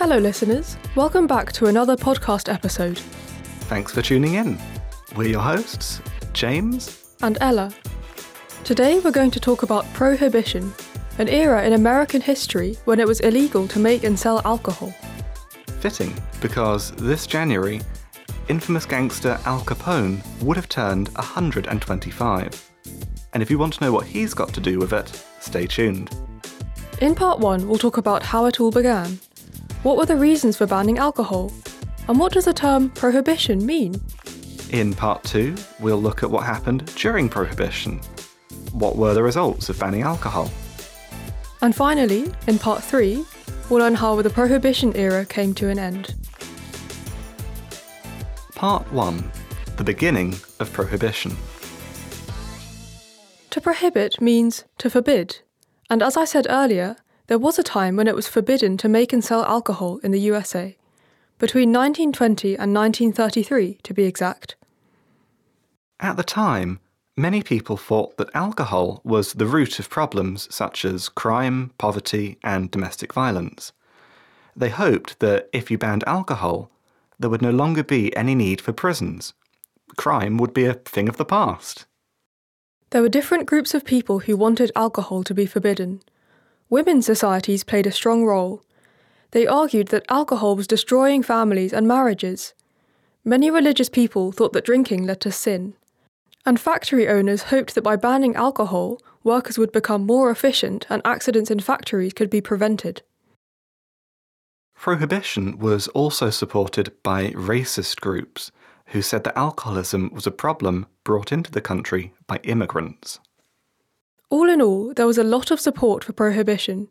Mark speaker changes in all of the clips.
Speaker 1: Hello, listeners. Welcome back to another podcast episode.
Speaker 2: Thanks for tuning in. We're your hosts, James
Speaker 1: and Ella. Today we're going to talk about Prohibition, an era in American history when it was illegal to make and sell alcohol.
Speaker 2: Fitting, because this January, infamous gangster Al Capone would have turned 125. And if you want to know what he's got to do with it, stay tuned.
Speaker 1: In part one, we'll talk about how it all began. What were the reasons for banning alcohol? And what does the term prohibition mean?
Speaker 2: In part two, we'll look at what happened during Prohibition. What were the results of banning alcohol?
Speaker 1: And finally, in part three, we'll learn how the Prohibition era came to an end.
Speaker 2: Part 1 The beginning of Prohibition.
Speaker 1: To prohibit means to forbid, and as I said earlier, there was a time when it was forbidden to make and sell alcohol in the USA, between 1920 and 1933 to be exact.
Speaker 2: At the time, many people thought that alcohol was the root of problems such as crime, poverty, and domestic violence. They hoped that if you banned alcohol, there would no longer be any need for prisons. Crime would be a thing of the past.
Speaker 1: There were different groups of people who wanted alcohol to be forbidden. Women's societies played a strong role. They argued that alcohol was destroying families and marriages. Many religious people thought that drinking led to sin. And factory owners hoped that by banning alcohol, workers would become more efficient and accidents in factories could be prevented.
Speaker 2: Prohibition was also supported by racist groups who said that alcoholism was a problem brought into the country by immigrants.
Speaker 1: All in all, there was a lot of support for prohibition,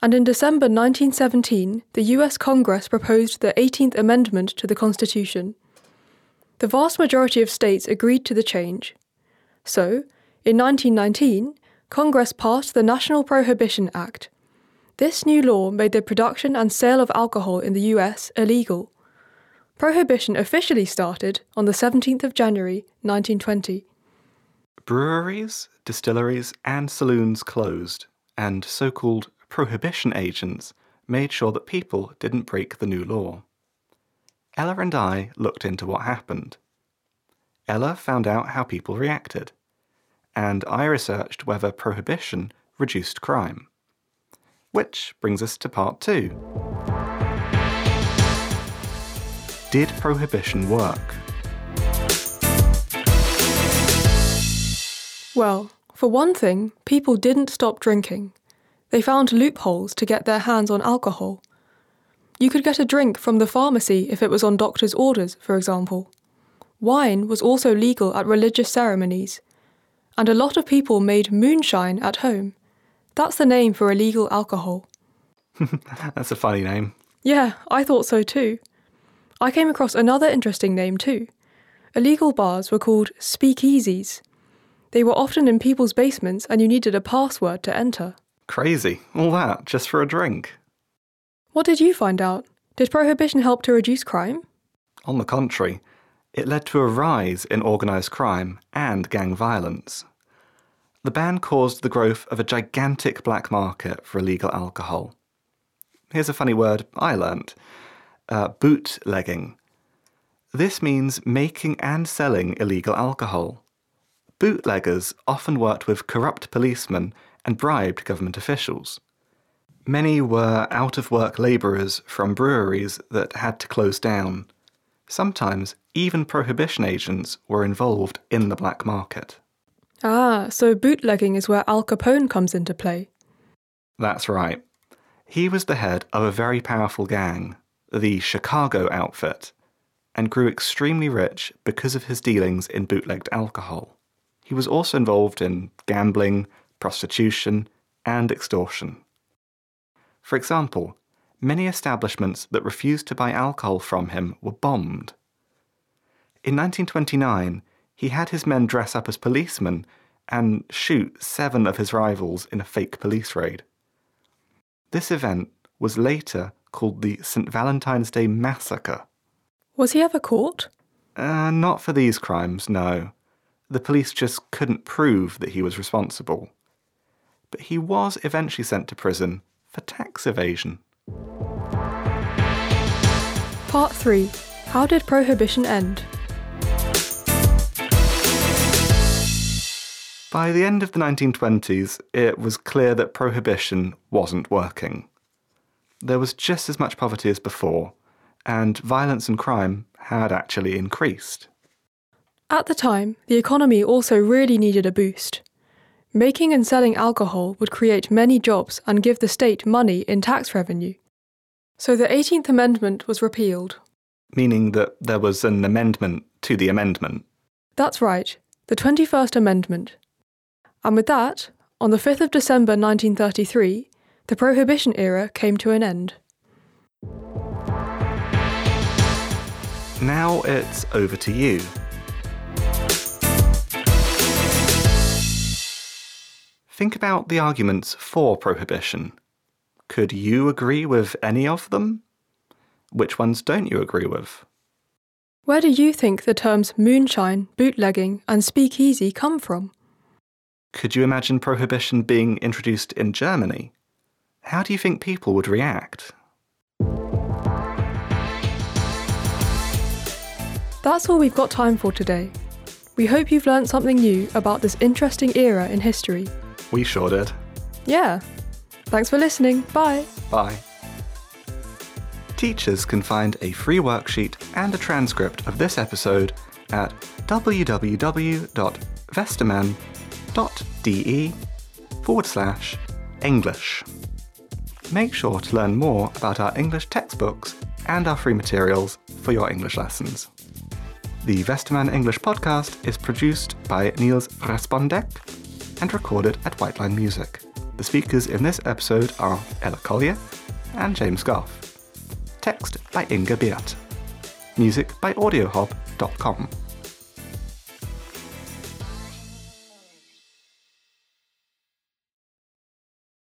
Speaker 1: and in December 1917, the US Congress proposed the 18th Amendment to the Constitution. The vast majority of states agreed to the change. So, in 1919, Congress passed the National Prohibition Act. This new law made the production and sale of alcohol in the US illegal. Prohibition officially started on the 17th of January 1920.
Speaker 2: Breweries, distilleries, and saloons closed, and so called prohibition agents made sure that people didn't break the new law. Ella and I looked into what happened. Ella found out how people reacted, and I researched whether prohibition reduced crime. Which brings us to part two. Did prohibition work?
Speaker 1: Well, for one thing, people didn't stop drinking. They found loopholes to get their hands on alcohol. You could get a drink from the pharmacy if it was on doctor's orders, for example. Wine was also legal at religious ceremonies. And a lot of people made moonshine at home. That's the name for illegal alcohol.
Speaker 2: That's a funny name.
Speaker 1: Yeah, I thought so too. I came across another interesting name too. Illegal bars were called speakeasies. They were often in people's basements and you needed a password to enter.
Speaker 2: Crazy. All that just for a drink.
Speaker 1: What did you find out? Did prohibition help to reduce crime?
Speaker 2: On the contrary, it led to a rise in organised crime and gang violence. The ban caused the growth of a gigantic black market for illegal alcohol. Here's a funny word I learnt uh, bootlegging. This means making and selling illegal alcohol. Bootleggers often worked with corrupt policemen and bribed government officials. Many were out of work labourers from breweries that had to close down. Sometimes even prohibition agents were involved in the black market.
Speaker 1: Ah, so bootlegging is where Al Capone comes into play.
Speaker 2: That's right. He was the head of a very powerful gang, the Chicago outfit, and grew extremely rich because of his dealings in bootlegged alcohol. He was also involved in gambling, prostitution, and extortion. For example, many establishments that refused to buy alcohol from him were bombed. In 1929, he had his men dress up as policemen and shoot seven of his rivals in a fake police raid. This event was later called the St. Valentine's Day Massacre.
Speaker 1: Was he ever caught?
Speaker 2: Uh, not for these crimes, no. The police just couldn't prove that he was responsible. But he was eventually sent to prison for tax evasion.
Speaker 1: Part 3 How did Prohibition end?
Speaker 2: By the end of the 1920s, it was clear that prohibition wasn't working. There was just as much poverty as before, and violence and crime had actually increased.
Speaker 1: At the time, the economy also really needed a boost. Making and selling alcohol would create many jobs and give the state money in tax revenue. So the 18th Amendment was repealed.
Speaker 2: Meaning that there was an amendment to the amendment.
Speaker 1: That's right, the 21st Amendment. And with that, on the 5th of December 1933, the Prohibition era came to an end.
Speaker 2: Now it's over to you. Think about the arguments for prohibition. Could you agree with any of them? Which ones don't you agree with?
Speaker 1: Where do you think the terms moonshine, bootlegging, and speakeasy come from?
Speaker 2: Could you imagine prohibition being introduced in Germany? How do you think people would react?
Speaker 1: That's all we've got time for today. We hope you've learned something new about this interesting era in history.
Speaker 2: We sure did.
Speaker 1: Yeah. Thanks for listening. Bye.
Speaker 2: Bye. Teachers can find a free worksheet and a transcript of this episode at www.westermann.de forward slash English. Make sure to learn more about our English textbooks and our free materials for your English lessons. The Westermann English podcast is produced by Niels Respondek and recorded at Whiteline Music. The speakers in this episode are Ella Collier and James Gough. Text by Inga Birth. Music by AudioHub.com.